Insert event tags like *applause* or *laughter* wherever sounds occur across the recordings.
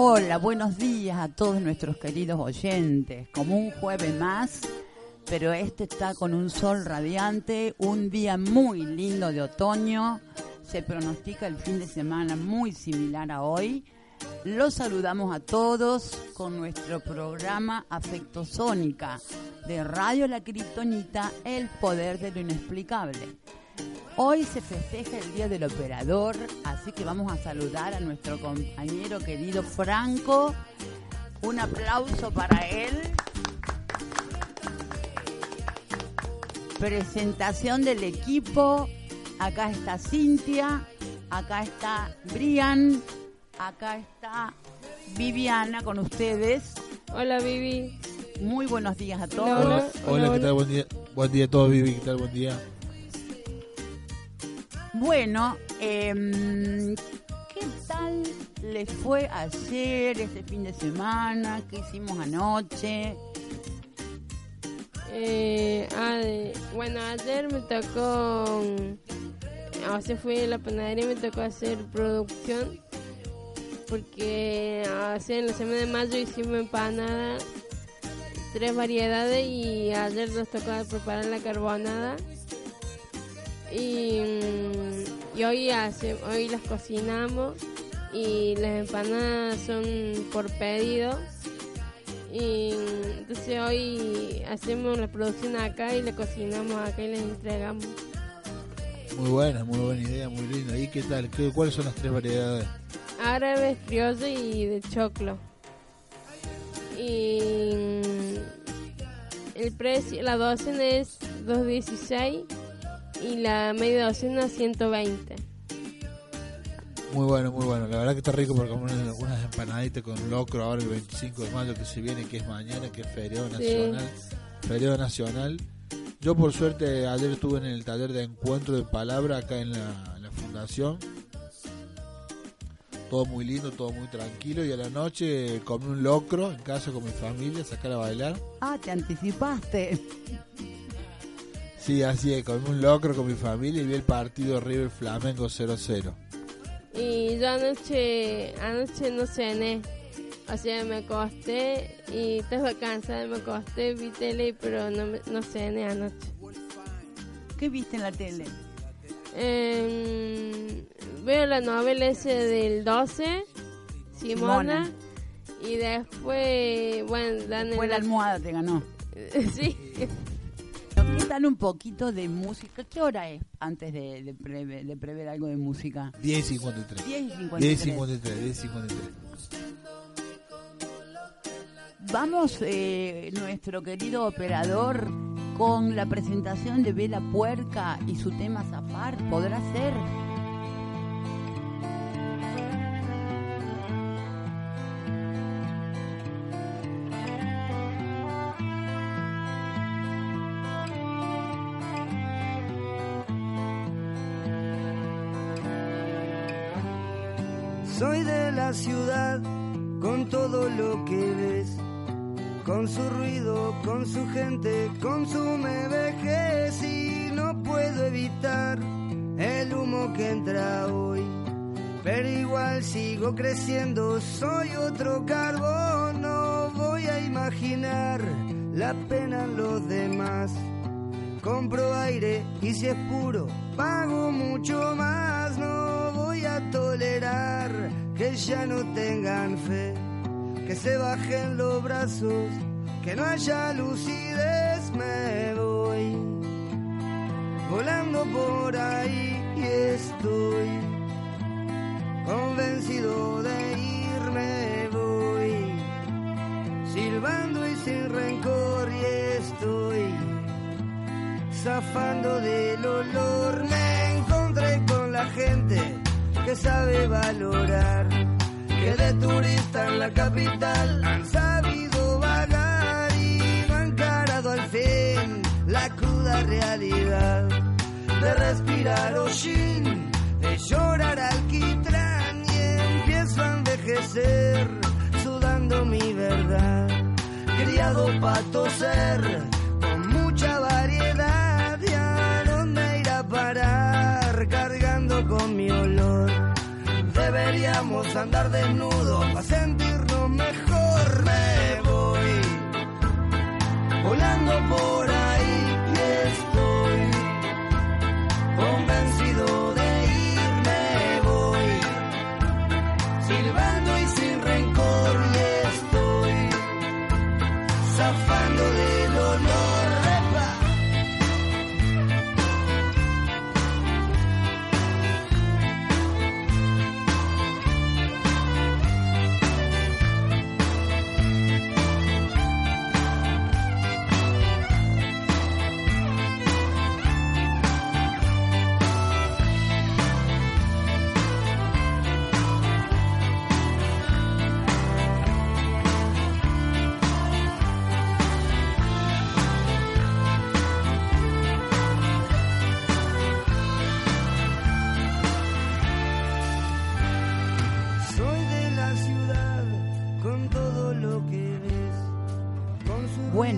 Hola, buenos días a todos nuestros queridos oyentes. Como un jueves más, pero este está con un sol radiante, un día muy lindo de otoño. Se pronostica el fin de semana muy similar a hoy. Los saludamos a todos con nuestro programa Afectosónica de Radio La Criptonita, El Poder de lo Inexplicable. Hoy se festeja el Día del Operador, así que vamos a saludar a nuestro compañero querido Franco. Un aplauso para él. Presentación del equipo. Acá está Cintia, acá está Brian, acá está Viviana con ustedes. Hola, Vivi. Muy buenos días a Hola, todos. hola. Hola, ¿qué tal? Buen día. Buen día a todos, Vivi. ¿Qué tal? Buen día. Bueno, em, ¿qué tal les fue ayer, este fin de semana? ¿Qué hicimos anoche? Eh, bueno, ayer me tocó. O sea, fui a la panadería y me tocó hacer producción. Porque o sea, en la semana de mayo hicimos empanadas, tres variedades y ayer nos tocó preparar la carbonada. Y, mm, y hoy, hace, hoy las cocinamos y las empanadas son por pedido. Y mm, entonces hoy hacemos la producción acá y la cocinamos acá y les entregamos. Muy buena, muy buena idea, muy linda. ¿Y qué tal? ¿Qué, ¿Cuáles son las tres variedades? Árabe, criollo y de choclo. Y mm, el precio, la docena es 2.16 y la media docena 120. Muy bueno, muy bueno. La verdad que está rico porque comer unas, empanaditas con locro ahora el 25 de mayo que se viene, que es mañana, que es feriado nacional. Feriado nacional. Yo por suerte ayer estuve en el taller de encuentro de palabra acá en la, en la fundación. Todo muy lindo, todo muy tranquilo y a la noche comí un locro en casa con mi familia, sacar a bailar. Ah, te anticipaste. Sí, así es, comí un locro con mi familia y vi el partido River Flamengo 0-0. Y yo anoche, anoche no cené. O sea, me acosté y estaba cansada, me acosté, vi tele, pero no, me- no cené anoche. ¿Qué viste en la tele? Em, veo la novela ese del 12, Simona, Simona. y después, bueno, dan Fue en la almohada, te ganó. *laughs* sí, ¿Qué tal un poquito de música? ¿Qué hora es antes de, de, preve- de prever algo de música? 10 y 53. 10 y 53. 10 y 53, 10 y 53. Vamos, eh, nuestro querido operador, con la presentación de Vela Puerca y su tema Zafar. ¿Podrá ser? Soy de la ciudad con todo lo que ves, con su ruido, con su gente, con su me vejez y no puedo evitar el humo que entra hoy. Pero igual sigo creciendo, soy otro carbón, no voy a imaginar la pena en los demás. Compro aire y si es puro, pago mucho más. No tolerar que ya no tengan fe, que se bajen los brazos, que no haya lucidez. Me voy volando por ahí y estoy convencido de irme. Voy silbando y sin rencor y estoy zafando del olor. Que sabe valorar, que de turista en la capital han sabido vagar y no han encarado al fin la cruda realidad de respirar hollín, de llorar alquitrán y empiezo a envejecer sudando mi verdad. Criado para toser con mucha variedad y a dónde ir parar cargando con mi. Deberíamos andar desnudos para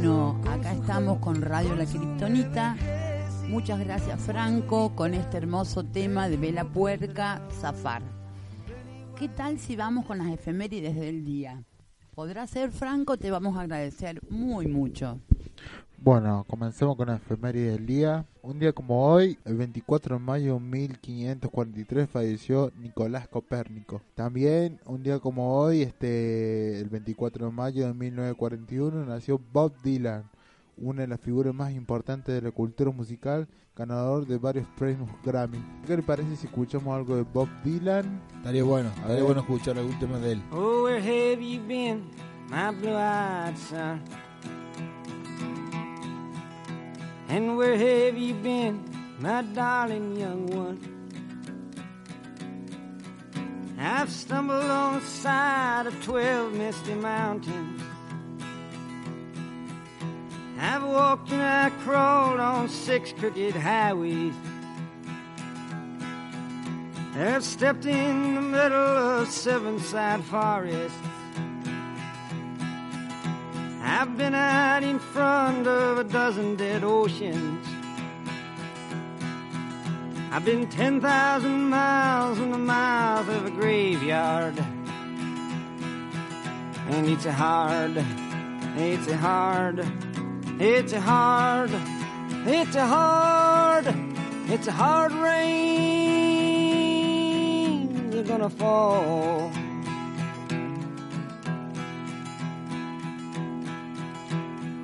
Bueno, acá estamos con Radio La y Muchas gracias Franco con este hermoso tema de Vela Puerca, Zafar. ¿Qué tal si vamos con las efemérides del día? ¿Podrá ser Franco? Te vamos a agradecer muy mucho. Bueno, comencemos con la efeméride del día. Un día como hoy, el 24 de mayo de 1543, falleció Nicolás Copérnico. También, un día como hoy, este, el 24 de mayo de 1941, nació Bob Dylan, una de las figuras más importantes de la cultura musical, ganador de varios premios Grammy. ¿Qué le parece si escuchamos algo de Bob Dylan? Estaría bueno, estaría bueno escuchar algún tema de él. Oh, where have you been, my blue-eyed son? And where have you been, my darling young one? I've stumbled on the side of twelve misty mountains. I've walked and I crawled on six crooked highways. I've stepped in the middle of seven side forests. I've been out in front of a dozen dead oceans. I've been 10,000 miles in the mouth of a graveyard. And it's a hard, it's a hard, it's a hard, it's a hard, it's a hard rain. You're gonna fall.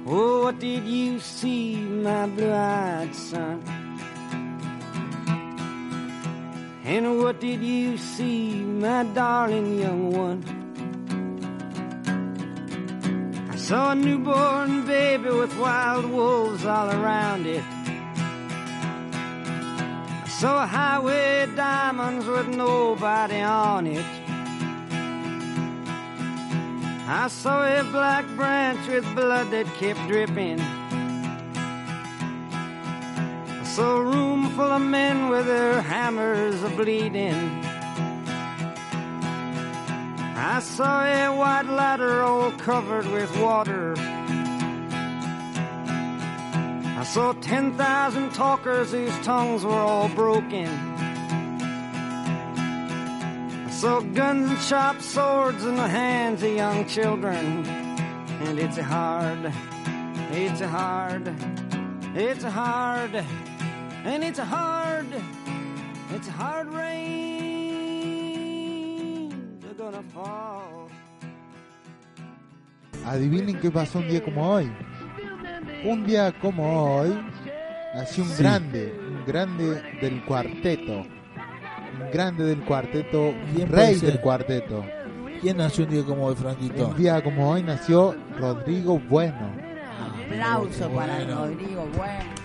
Oh, what did you see, my blue-eyed son? And what did you see, my darling young one? I saw a newborn baby with wild wolves all around it. I saw a highway diamonds with nobody on it. I saw a black branch with blood that kept dripping. I saw a room full of men with their hammers a bleeding. I saw a white ladder all covered with water. I saw 10,000 talkers whose tongues were all broken. Saw guns and sharp swords in the hands of young children. And it's a hard, it's a hard, it's a hard, and it's a hard, it's a hard rain. They're gonna fall. Adivinen qué pasó un día como hoy. Un día como hoy nació un Sí. grande, un grande del cuarteto grande del cuarteto, rey del cuarteto. ¿Quién nació un día como hoy, Franquito? Un día como hoy nació Rodrigo Bueno. Aplauso bueno. para Rodrigo Bueno.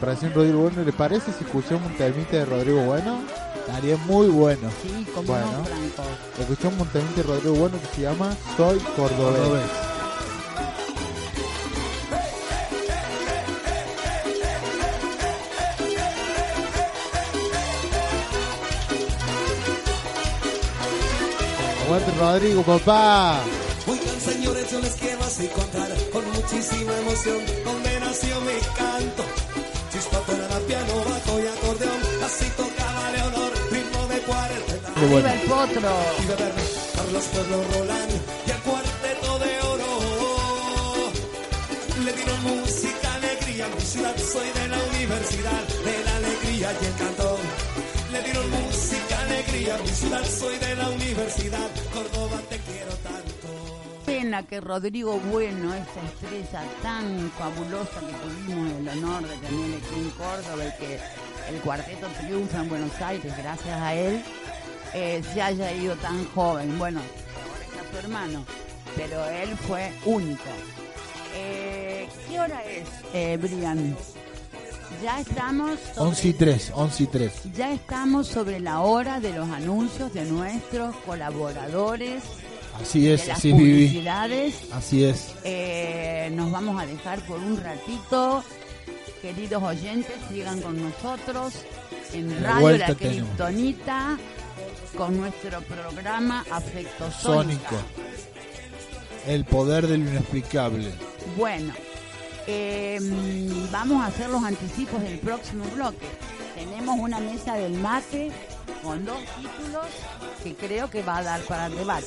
¿Para Recién Rodrigo Bueno, ¿le parece si escuchamos un temita de Rodrigo Bueno? Estaría muy bueno. Sí, como bueno, no, Franco. Escuchamos un temita de Rodrigo Bueno que se llama Soy Cordobés. Cordobés. Rodrigo, papá. Oigan señores, yo les quiero así contar con muchísima emoción donde nació mi canto. Chispato era piano, bajo y acordeón, así tocaba Leonor, ritmo de cuarenta. Bueno. Arriba el potro. Y de verme, Carlos Pueblo Roland y el cuarteto de oro. Le dieron música, alegría, mi ciudad, soy de la universidad, de la alegría y el cantón. Le dieron música, alegría, mi soy de la universidad, Córdoba te quiero tanto. Pena que Rodrigo Bueno, esa estrella tan fabulosa que tuvimos el honor de tener aquí en Córdoba y que el cuarteto triunfa en Buenos Aires gracias a él, eh, se haya ido tan joven. Bueno, ahora está su hermano, pero él fue único. Eh, ¿Qué hora es, eh, Brian? Ya estamos... sobre- 11 y 3, 11 y 3. Ya estamos sobre la hora de los anuncios de nuestros colaboradores, Así de es, las así viví. publicidades. Así es. Eh, nos vamos a dejar por un ratito. Queridos oyentes, sigan con nosotros en La Radio La. Criptonita con nuestro programa Afecto Sónico. El poder del inexplicable. Bueno, eh, vamos a hacer los anticipos del próximo bloque. Tenemos una mesa del mate con dos títulos que creo que va a dar para debate.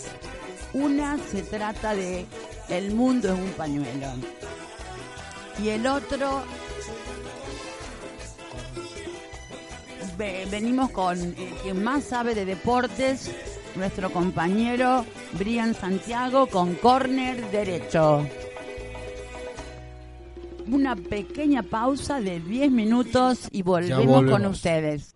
Una se trata de El mundo es un pañuelo. Y el otro ve- venimos con eh, quien más sabe de deportes, nuestro compañero Brian Santiago con corner derecho. Una pequeña pausa de 10 minutos y volvemos, con ustedes.